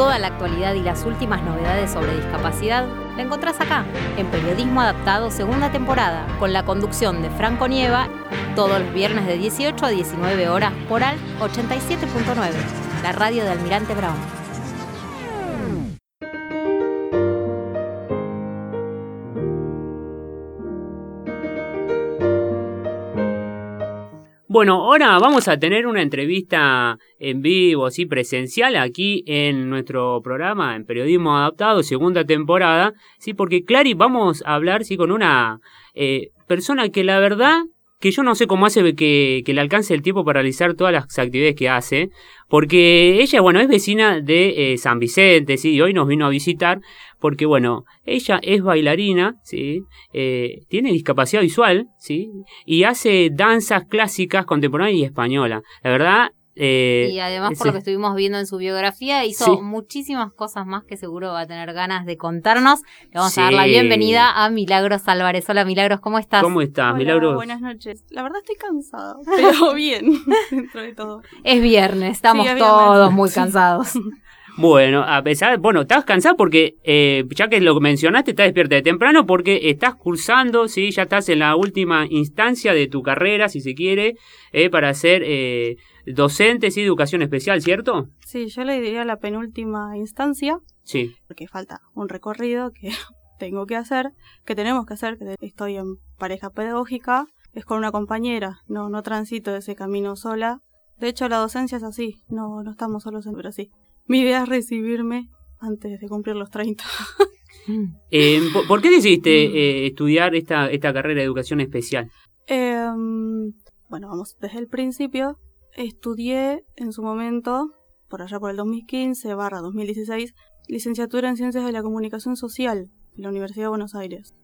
Toda la actualidad y las últimas novedades sobre discapacidad la encontrás acá, en Periodismo Adaptado segunda temporada, con la conducción de Franco Nieva, todos los viernes de 18 a 19 horas por AL 87.9, la radio de Almirante Brown. Bueno, ahora vamos a tener una entrevista en vivo, así presencial, aquí en nuestro programa en Periodismo Adaptado, segunda temporada, sí, porque Clary vamos a hablar, sí, con una eh, persona que la verdad que yo no sé cómo hace que, que, le alcance el tiempo para realizar todas las actividades que hace, porque ella, bueno, es vecina de eh, San Vicente, sí, y hoy nos vino a visitar, porque, bueno, ella es bailarina, sí, eh, tiene discapacidad visual, sí, y hace danzas clásicas contemporáneas y española. La verdad, eh, y además, por lo que estuvimos viendo en su biografía, hizo muchísimas cosas más que seguro va a tener ganas de contarnos. Le vamos a dar la bienvenida a Milagros Álvarez. Hola Milagros, ¿cómo estás? ¿Cómo estás, Milagros? Buenas noches. La verdad estoy cansada, pero bien, dentro de todo. Es viernes, estamos todos muy cansados. Bueno, a pesar, bueno, estás cansado porque, eh, ya que lo mencionaste, estás despierta de temprano porque estás cursando, sí, ya estás en la última instancia de tu carrera, si se quiere, eh, para ser eh, docente, sí, educación especial, ¿cierto? Sí, yo le diría la penúltima instancia. Sí. Porque falta un recorrido que tengo que hacer, que tenemos que hacer, que estoy en pareja pedagógica, es con una compañera, no, no transito ese camino sola. De hecho, la docencia es así, no, no estamos solos en sí. Mi idea es recibirme antes de cumplir los 30. eh, ¿Por qué decidiste eh, estudiar esta, esta carrera de educación especial? Eh, bueno, vamos desde el principio estudié en su momento, por allá por el 2015 barra 2016, licenciatura en Ciencias de la Comunicación Social en la Universidad de Buenos Aires.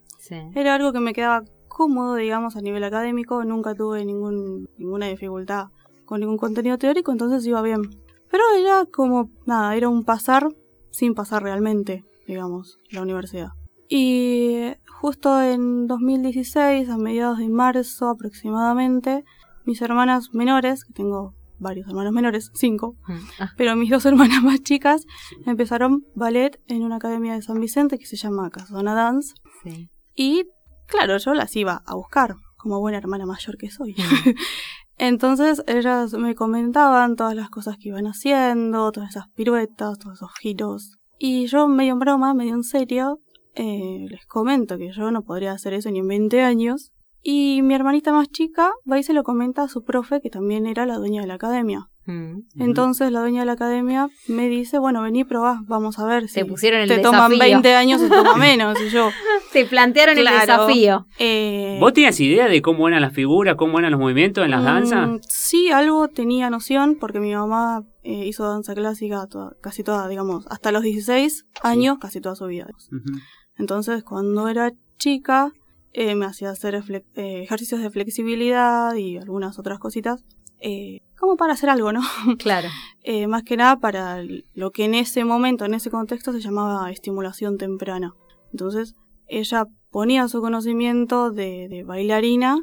Era algo que me quedaba cómodo, digamos, a nivel académico, nunca tuve ningún, ninguna dificultad con ningún contenido teórico, entonces iba bien. Pero era como, nada, era un pasar sin pasar realmente, digamos, la universidad. Y justo en 2016, a mediados de marzo aproximadamente, mis hermanas menores, que tengo varios hermanos menores, cinco, mm, ah. pero mis dos hermanas más chicas empezaron ballet en una academia de San Vicente que se llama Casona Dance. Y claro, yo las iba a buscar como buena hermana mayor que soy. Entonces ellas me comentaban todas las cosas que iban haciendo, todas esas piruetas, todos esos giros. Y yo medio en broma, medio en serio, eh, les comento que yo no podría hacer eso ni en 20 años, y mi hermanita más chica va y se lo comenta a su profe, que también era la dueña de la academia. Mm. Entonces la dueña de la academia me dice, bueno, vení, probá, vamos a ver si pusieron el te toman 20 años o toma menos. Y yo, te plantearon el desafío. Eh, ¿Vos tenías idea de cómo eran las figuras, cómo eran los movimientos en las mm, danzas? Sí, algo tenía noción, porque mi mamá eh, hizo danza clásica casi toda, digamos, hasta los 16 años, casi toda su vida. Entonces, cuando era chica, eh, me hacía hacer eh, ejercicios de flexibilidad y algunas otras cositas, eh, como para hacer algo, ¿no? Claro. más que nada para lo que en ese momento, en ese contexto, se llamaba estimulación temprana. Entonces, ella ponía su conocimiento de, de bailarina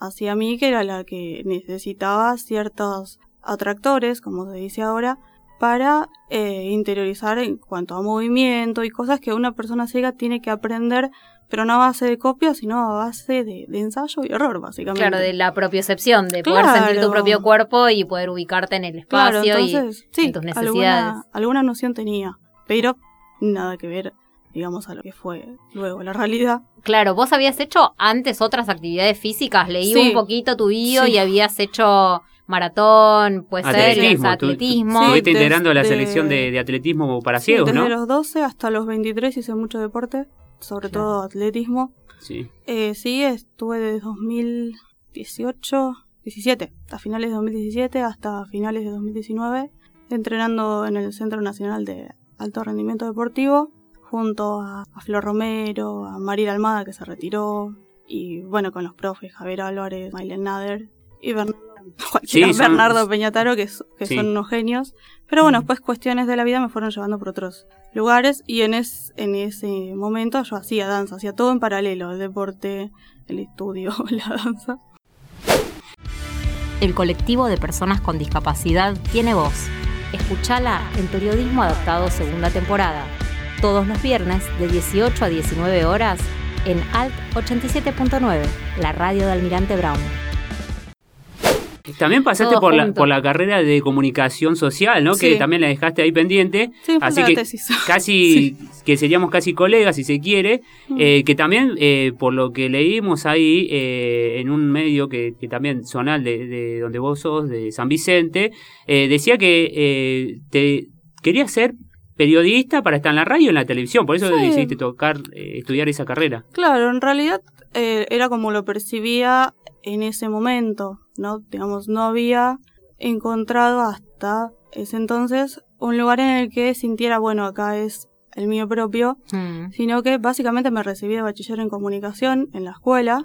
hacia mí, que era la que necesitaba ciertos atractores, como se dice ahora, para interiorizar en cuanto a movimiento y cosas que una persona ciega tiene que aprender pero no a base de copia, sino a base de, ensayo y error, básicamente. Claro, de la propiocepción, de poder sentir tu propio cuerpo y poder ubicarte en el espacio y en tus necesidades. Alguna, alguna noción tenía, pero nada que ver, digamos, a lo que fue luego la realidad. Claro, vos habías hecho antes otras actividades físicas, leí un poquito tu bio y habías hecho maratón, puede atletismo, ser, atletismo. Estuviste integrando la selección de, atletismo para ciegos, desde ¿no? Desde los 12 hasta los 23 hice mucho deporte sobre todo atletismo. Sí. Eh, sí, estuve de 2018, 17, a finales de 2017 hasta finales de 2019, entrenando en el Centro Nacional de Alto Rendimiento Deportivo, junto a, Flor Romero, a Mariela Almada, que se retiró, y bueno, con los profes Javier Álvarez, Mailen Nader y Bernardo Bernardo Peñataro, que, son unos genios. Pero bueno, pues cuestiones de la vida me fueron llevando por otros lugares y en, en ese momento yo hacía danza, hacía todo en paralelo, el deporte, el estudio, la danza. El colectivo de personas con discapacidad tiene voz. Escuchala en Periodismo Adaptado segunda temporada, todos los viernes de 18 a 19 horas en Alt 87.9, la radio de Almirante Brown. También pasaste por la, por la carrera de comunicación social, ¿no? Que también la dejaste ahí pendiente. Sí, Así que casi, que seríamos casi colegas, si se quiere. Mm. Eh, que también, eh, por lo que leímos ahí eh, en un medio que, también zonal de, de, donde vos sos, de San Vicente, decía que te querías ser periodista para estar en la radio y en la televisión. Por eso decidiste tocar, estudiar esa carrera. Claro, en realidad era como lo percibía en ese momento, ¿no? Digamos, no había encontrado hasta ese entonces un lugar en el que sintiera, bueno, acá es el mío propio, mm. sino que básicamente me recibí de bachiller en comunicación en la escuela.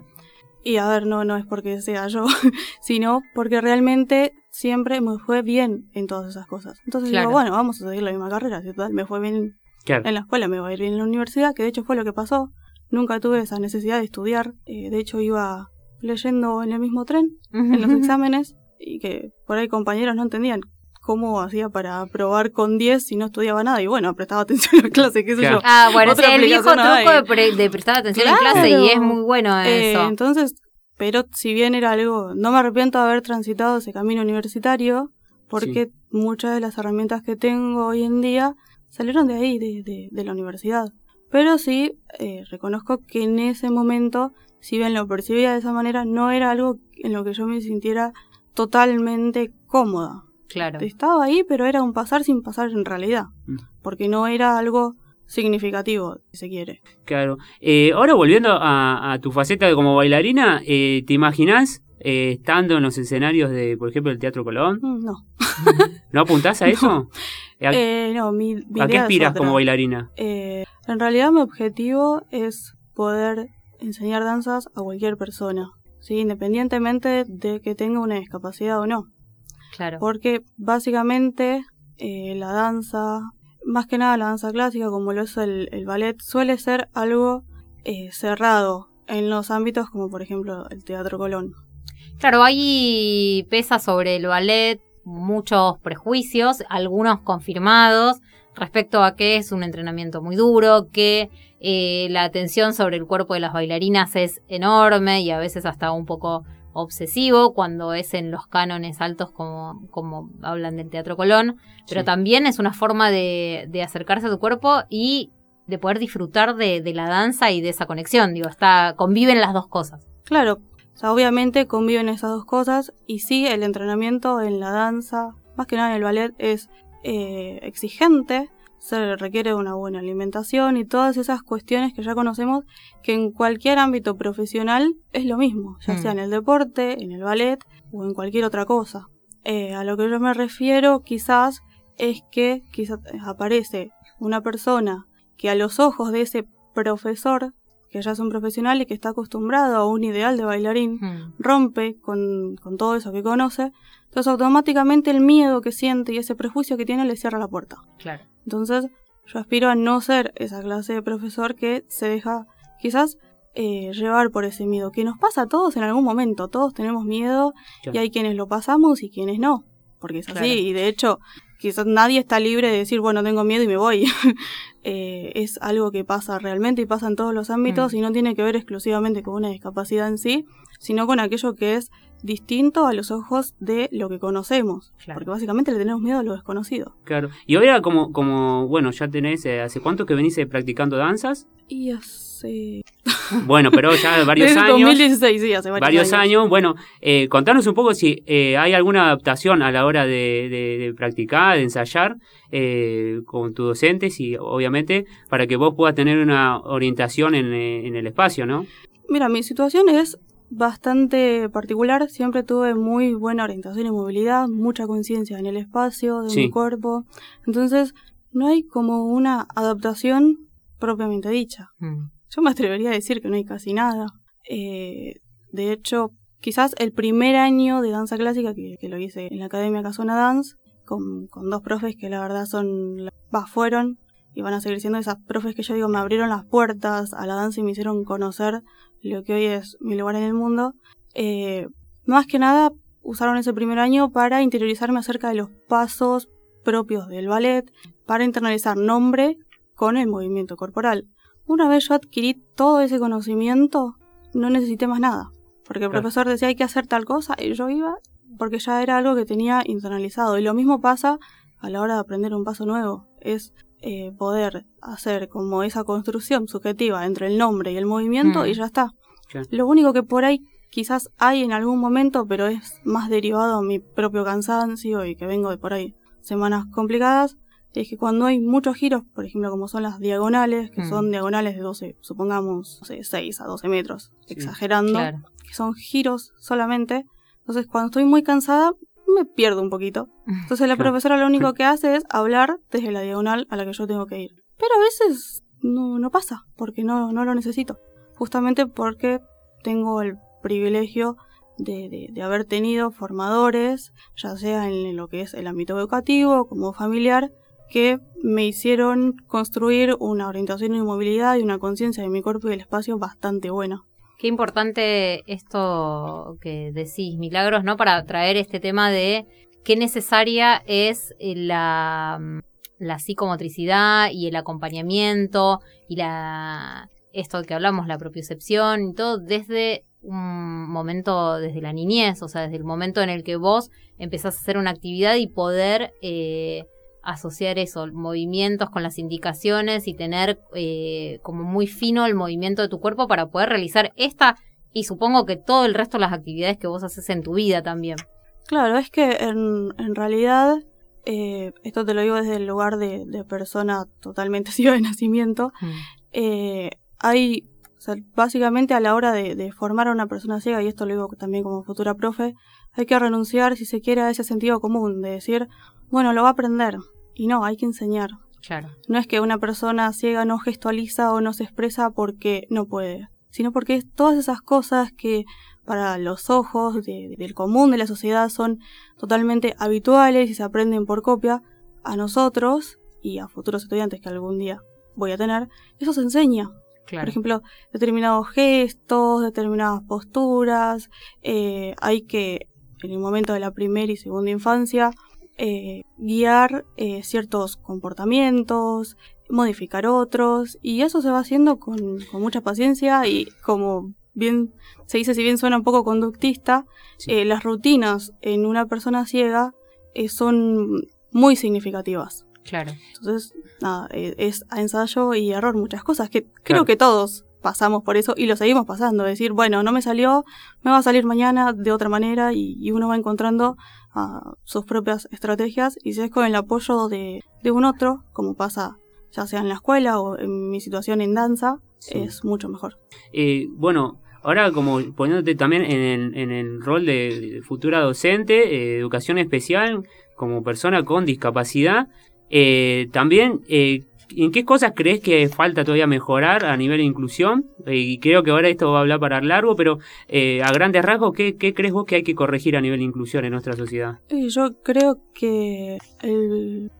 Y a ver, no, no es porque sea yo, sino porque realmente siempre me fue bien en todas esas cosas. Entonces digo, bueno, vamos a seguir la misma carrera, si me fue bien en la escuela, me va a ir bien en la universidad, que de hecho fue lo que pasó. Nunca tuve esa necesidad de estudiar, eh, de hecho iba leyendo en el mismo tren, en los exámenes, y que por ahí compañeros no entendían cómo hacía para probar con 10 si no estudiaba nada. Y bueno, prestaba atención en clase, qué sé yo. Ah, bueno, es el viejo truco de, prestar atención en clase y es muy bueno eh, eso. entonces, pero si bien era algo, no me arrepiento de haber transitado ese camino universitario, porque muchas de las herramientas que tengo hoy en día salieron de ahí, de, de, la universidad. Pero sí, eh, reconozco que en ese momento si bien lo percibía de esa manera, no era algo en lo que yo me sintiera totalmente cómoda. Claro. Estaba ahí, pero era un pasar sin pasar en realidad, mm. porque no era algo significativo, si se quiere. Claro. Eh, ahora volviendo a, tu faceta como bailarina, eh, ¿te imaginas eh, estando en los escenarios de, por ejemplo, el Teatro Colón? Mm, no. ¿No apuntás a eso? no, mi, ¿A qué aspiras como bailarina? En realidad mi objetivo es poder enseñar danzas a cualquier persona, ¿sí? independientemente de que tenga una discapacidad o no. Claro. Porque básicamente eh, la danza, más que nada la danza clásica, como lo es el, ballet, suele ser algo eh, cerrado en los ámbitos como por ejemplo el Teatro Colón. Claro, ahí pesa sobre el ballet muchos prejuicios, algunos confirmados, respecto a que es un entrenamiento muy duro, que eh, la atención sobre el cuerpo de las bailarinas es enorme y a veces hasta un poco obsesivo cuando es en los cánones altos como, como hablan del Teatro Colón, pero también es una forma de, acercarse a tu cuerpo y de poder disfrutar de, la danza y de esa conexión, digo, está, conviven las dos cosas. Claro, obviamente conviven esas dos cosas y sí, el entrenamiento en la danza, más que nada en el ballet, es eh, exigente, se requiere una buena alimentación y todas esas cuestiones que ya conocemos que en cualquier ámbito profesional es lo mismo, ya sea mm. en el deporte, en el ballet o en cualquier otra cosa. Eh, a lo que yo me refiero quizás es que quizás aparece una persona que a los ojos de ese profesor, que ya es un profesional y que está acostumbrado a un ideal de bailarín, mm. Rompe con, con todo eso que conoce, entonces automáticamente el miedo que siente y ese prejuicio que tiene le cierra la puerta. Claro. Entonces, yo aspiro a no ser esa clase de profesor que se deja quizás eh, llevar por ese miedo, que nos pasa a todos en algún momento, todos tenemos miedo y hay quienes lo pasamos y quienes no, porque es así, y de hecho quizás nadie está libre de decir, bueno, tengo miedo y me voy. Eh, es algo que pasa realmente y pasa en todos los ámbitos mm. y no tiene que ver exclusivamente con una discapacidad en sí, sino con aquello que es distinto a los ojos de lo que conocemos. Porque básicamente le tenemos miedo a lo desconocido. Claro. Y ahora como, como bueno, ya tenés, eh, ¿hace cuánto que venís eh, practicando danzas? Y hace... Bueno, pero ya varios Desde años. 2016, sí, hace varios, años. Bueno, eh, contanos un poco si hay alguna adaptación a la hora de, practicar, de ensayar con tus docentes y obviamente para que vos puedas tener una orientación en, en el espacio, ¿no? Mira, mi situación es bastante particular. Siempre tuve muy buena orientación y movilidad, mucha conciencia en el espacio, de mi cuerpo. Entonces, no hay como una adaptación propiamente dicha. Mm. Yo me atrevería a decir que no hay casi nada. Eh, de hecho, quizás el primer año de danza clásica que, lo hice en la Academia Casona Dance, con, con, dos profes que la verdad son, va, fueron y van a seguir siendo esas profes que yo digo me abrieron las puertas a la danza y me hicieron conocer lo que hoy es mi lugar en el mundo, eh, más que nada usaron ese primer año para interiorizarme acerca de los pasos propios del ballet para internalizar nombre con el movimiento corporal. Una vez yo adquirí todo ese conocimiento, no necesité más nada. Porque el profesor decía hay que hacer tal cosa y yo iba porque ya era algo que tenía internalizado. Y lo mismo pasa a la hora de aprender un paso nuevo. Es eh, poder hacer como esa construcción subjetiva entre el nombre y el movimiento Mm. y ya está. Lo único que por ahí quizás hay en algún momento, pero es más derivado a mi propio cansancio y que vengo de por ahí semanas complicadas, es que cuando hay muchos giros, por ejemplo como son las diagonales, que Mm. son diagonales de 12, supongamos, no sé, 6 a 12 metros, Sí. exagerando, Claro. que son giros solamente, entonces cuando estoy muy cansada me pierdo un poquito. Entonces la Claro. profesora lo único que hace es hablar desde la diagonal a la que yo tengo que ir. Pero a veces no, no pasa, porque no, no lo necesito. Justamente porque tengo el privilegio de, de- de haber tenido formadores, ya sea en lo que es el ámbito educativo como familiar, que me hicieron construir una orientación y movilidad y una conciencia de mi cuerpo y del espacio bastante buena. Qué importante esto que decís, Milagros, ¿no? Para traer este tema de qué necesaria es eh, la, la psicomotricidad y el acompañamiento y la esto que hablamos, la propiocepción y todo desde un momento, desde la niñez, o sea, desde el momento en el que vos empezás a hacer una actividad y poder eh, asociar eso, movimientos con las indicaciones y tener eh, como muy fino el movimiento de tu cuerpo para poder realizar esta y supongo que todo el resto de las actividades que vos haces en tu vida también. Claro, es que en, en realidad, eh, esto te lo digo desde el lugar de, de persona totalmente ciega de nacimiento, eh, hay, o sea, básicamente a la hora de, de formar a una persona ciega, y esto lo digo también como futura profe, hay que renunciar, si se quiere, a ese sentido común de decir, bueno, lo va a aprender. Y no, hay que enseñar. Claro. No es que una persona ciega no gestualiza o no se expresa porque no puede, sino porque es todas esas cosas que para los ojos de- del común de la sociedad son totalmente habituales y se aprenden por copia, a nosotros y a futuros estudiantes que algún día voy a tener, eso se enseña. Claro. Por ejemplo, determinados gestos, determinadas posturas, eh, hay que, en el momento de la primera y segunda infancia, eh, guiar eh, ciertos comportamientos, modificar otros, y eso se va haciendo con, con mucha paciencia y como bien se dice, si bien suena un poco conductista, Sí. eh, las rutinas en una persona ciega eh, son muy significativas. Claro. Entonces, nada, eh, es ensayo y error muchas cosas que Claro. creo que todos pasamos por eso y lo seguimos pasando. Decir, bueno, no me salió, me va a salir mañana de otra manera y, y uno va encontrando ah, sus propias estrategias y si es con el apoyo de, de un otro, como pasa ya sea en la escuela o en mi situación en danza, Sí. es mucho mejor. Eh, bueno, ahora como poniéndote también en el, en el rol de futura docente, eh, educación especial, como persona con discapacidad, eh, también, eh, ¿en qué cosas crees que falta todavía mejorar a nivel de inclusión? Eh, y creo que ahora esto va a hablar para largo, pero eh, a grandes rasgos, ¿qué, ¿qué crees vos que hay que corregir a nivel de inclusión en nuestra sociedad? Yo creo que el-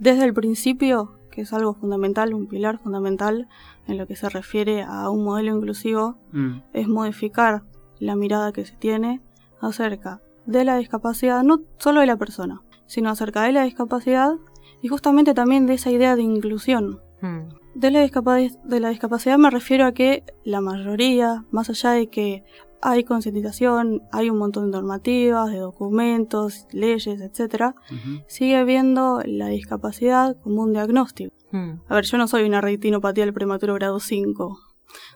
desde el principio, que es algo fundamental, un pilar fundamental en lo que se refiere a un modelo inclusivo, Mm, es modificar la mirada que se tiene acerca de la discapacidad, no solo de la persona, sino acerca de la discapacidad y justamente también de esa idea de inclusión. Mm. De la, discapac- de la discapacidad me refiero a que la mayoría, más allá de que hay concientización, hay un montón de normativas, de documentos, leyes, etc., sigue viendo la discapacidad como un diagnóstico. Mm. A ver, yo no soy una retinopatía del prematuro grado 5.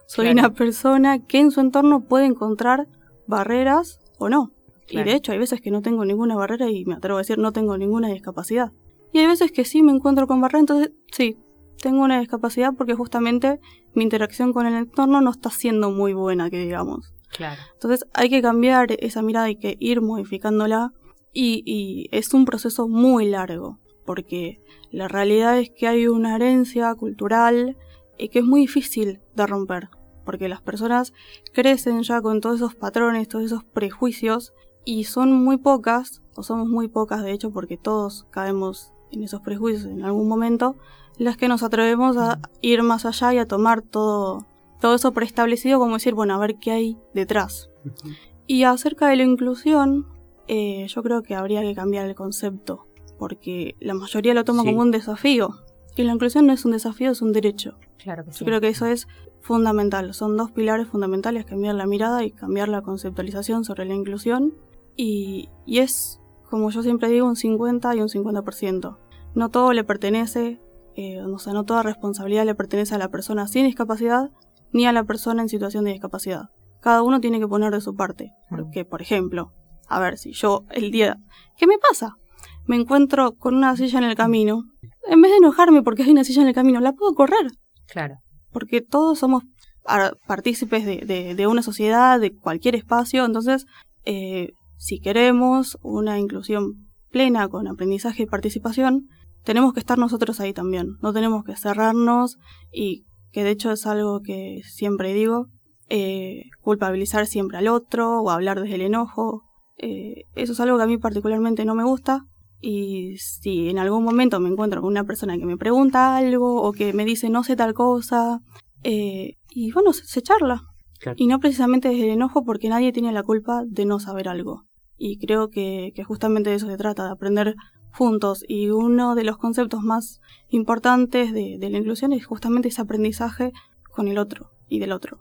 Soy Claro. una persona que en su entorno puede encontrar barreras o no. Y de hecho hay veces que no tengo ninguna barrera y me atrevo a decir no tengo ninguna discapacidad. Y hay veces que sí me encuentro con barreras, entonces sí, tengo una discapacidad porque justamente mi interacción con el entorno no está siendo muy buena, que digamos. Claro. Entonces hay que cambiar esa mirada, hay que ir modificándola y, y es un proceso muy largo, porque la realidad es que hay una herencia cultural eh, que es muy difícil de romper, porque las personas crecen ya con todos esos patrones, todos esos prejuicios y son muy pocas, o somos muy pocas de hecho, porque todos caemos en esos prejuicios en algún momento, las que nos atrevemos a ir más allá y a tomar todo, todo eso preestablecido como decir, bueno, a ver qué hay detrás. Y acerca de la inclusión, eh, yo creo que habría que cambiar el concepto, porque la mayoría lo toma Sí. como un desafío. Y la inclusión no es un desafío, es un derecho. Claro que sí. Yo creo que eso es fundamental. Son dos pilares fundamentales, cambiar la mirada y cambiar la conceptualización sobre la inclusión. Y, y es, como yo siempre digo, un 50 y un 50%. No todo le pertenece, eh, o sea, no toda responsabilidad le pertenece a la persona sin discapacidad ni a la persona en situación de discapacidad. Cada uno tiene que poner de su parte. Porque, por ejemplo, a ver, si yo el día... ¿Qué me pasa? Me encuentro con una silla en el camino. En vez de enojarme porque hay una silla en el camino, la puedo correr Claro. porque todos somos par- partícipes de, de- de una sociedad, de cualquier espacio, entonces eh, si queremos una inclusión plena con aprendizaje y participación, tenemos que estar nosotros ahí también, no tenemos que cerrarnos y que de hecho es algo que siempre digo, eh, culpabilizar siempre al otro o hablar desde el enojo, eh, eso es algo que a mí particularmente no me gusta, y si en algún momento me encuentro con una persona que me pregunta algo o que me dice no sé tal cosa, eh, y bueno, se, se charla. Claro. Y no precisamente desde el enojo porque nadie tiene la culpa de no saber algo. Y creo que, justamente de eso se trata, de aprender juntos. Y uno de los conceptos más importantes de, la inclusión es justamente ese aprendizaje con el otro y del otro.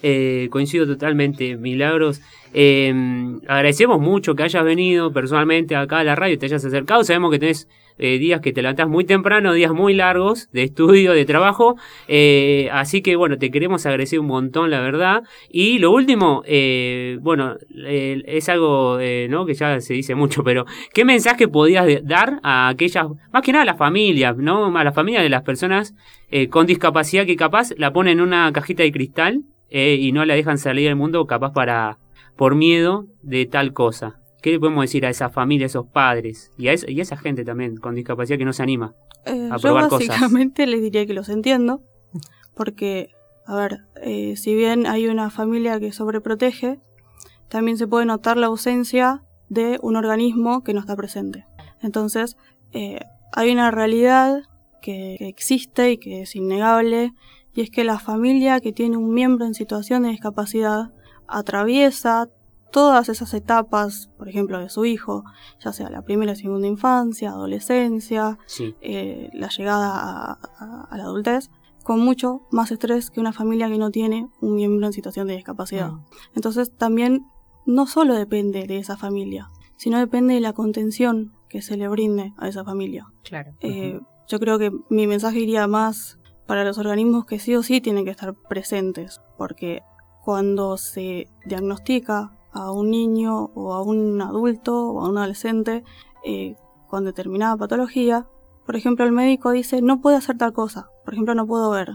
Eh, coincido totalmente, Milagros. Eh, agradecemos mucho que hayas venido personalmente acá a la radio, te hayas acercado. Sabemos que tenés eh, días que te levantás muy temprano, días muy largos de estudio, de trabajo. Eh, así que bueno, te queremos agradecer un montón, la verdad. Y lo último, eh, bueno, es algo que ya se dice mucho, pero ¿qué mensaje podías dar a aquellas, más que nada a las familias, ¿no? A las familias de las personas con discapacidad que capaz la ponen en una cajita de cristal y no la dejan salir al mundo capaz para por miedo de tal cosa. ¿Qué le podemos decir a esa familia, a esos padres y a, esa, y a esa gente también con discapacidad que no se anima? Eh, A yo probar cosas. básicamente les diría que los entiendo, porque, a ver, eh, si bien hay una familia que sobreprotege, también se puede notar la ausencia de un organismo que no está presente. Entonces, eh, hay una realidad que, que existe y que es innegable, y es que la familia que tiene un miembro en situación de discapacidad atraviesa todas esas etapas, por ejemplo, de su hijo, ya sea la primera y segunda infancia, adolescencia, Sí, eh, la llegada a, a- a la adultez con mucho más estrés que una familia que no tiene un miembro en situación de discapacidad. Mm. Entonces también no solo depende de esa familia, sino depende de la contención que se le brinde a esa familia. Claro. Eh, yo creo que mi mensaje iría más para los organismos que sí o sí tienen que estar presentes, porque cuando se diagnostica a un niño o a un adulto o a un adolescente eh, con determinada patología, por ejemplo el médico dice no puede hacer tal cosa, por ejemplo no puedo ver,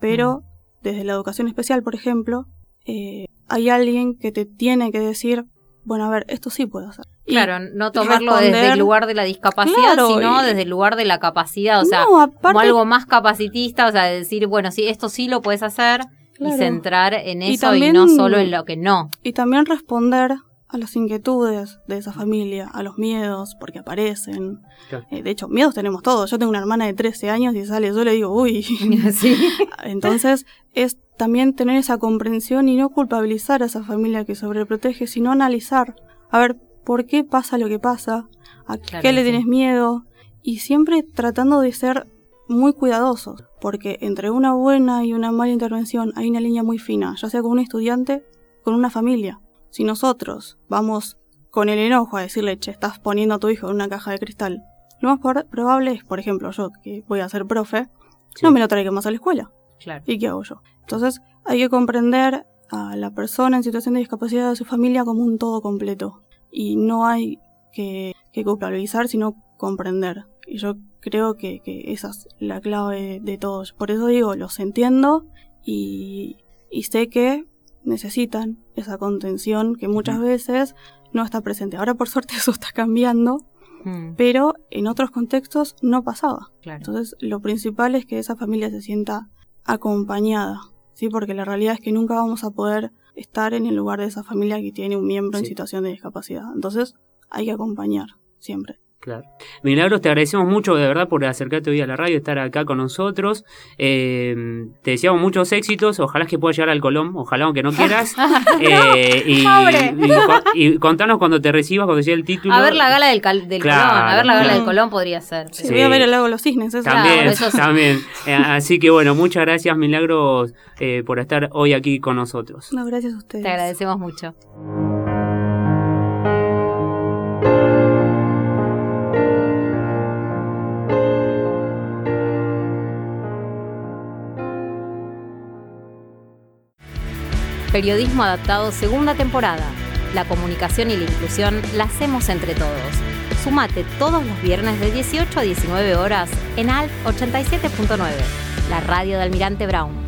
pero desde la educación especial, por ejemplo, eh, hay alguien que te tiene que decir, bueno, a ver, esto sí puedo hacer. Claro, no tomarlo desde el lugar de la discapacidad, Claro, sino y- desde el lugar de la capacidad, o sea, no, como aparte, algo más capacitista, o sea, decir, bueno, sí, esto sí lo puedes hacer y centrar en eso y, también- no solo en lo que no. Y también responder a las inquietudes de esa familia, a los miedos, porque aparecen. Claro. Eh, de hecho, miedos tenemos todos. Yo tengo una hermana de 13 años y sale, yo le digo, uy. sí. Entonces, es también tener esa comprensión y no culpabilizar a esa familia que sobreprotege, sino analizar, a ver, ¿por qué pasa lo que pasa? ¿A Claro, qué le sí. tienes miedo? Y siempre tratando de ser muy cuidadosos, porque entre una buena y una mala intervención hay una línea muy fina, ya sea con un estudiante, con una familia. Si nosotros vamos con el enojo a decirle, che, estás poniendo a tu hijo en una caja de cristal, lo más probable es, por ejemplo, yo que voy a ser profe, sí. no me lo traigo más a la escuela. Claro. ¿Y qué hago yo? Entonces hay que comprender a la persona en situación de discapacidad de su familia como un todo completo. Y no hay que, que culpabilizar, sino comprender. Y yo creo que, que esa es la clave de todos. Por eso digo, los entiendo y, y sé que necesitan esa contención que muchas veces no está presente. Ahora por suerte eso está cambiando, Mm, pero en otros contextos no pasaba. claro. Entonces, lo principal es que esa familia se sienta acompañada, ¿sí? Porque la realidad es que nunca vamos a poder estar en el lugar de esa familia que tiene un miembro en situación de discapacidad. Entonces, hay que acompañar, siempre. Claro. Milagros, te agradecemos mucho de verdad por acercarte hoy a la radio, estar acá con nosotros. Eh, te deseamos muchos éxitos, ojalá que puedas llegar al Colón, ojalá aunque no quieras. Eh, y, y, contanos cuando te recibas, cuando llegue el título. A ver la gala del, del Colón, a ver la gala del Colón podría ser. Sí, voy a ver el lago de los cisnes. Eso. También, también. Eh, así que bueno, muchas gracias Milagros por estar hoy aquí con nosotros. No, gracias a ustedes. Te agradecemos mucho. Periodismo Adaptado segunda temporada. La comunicación y la inclusión la hacemos entre todos. Sumate todos los viernes de 18 a 19 horas en ALT 87.9, la radio de Almirante Brown.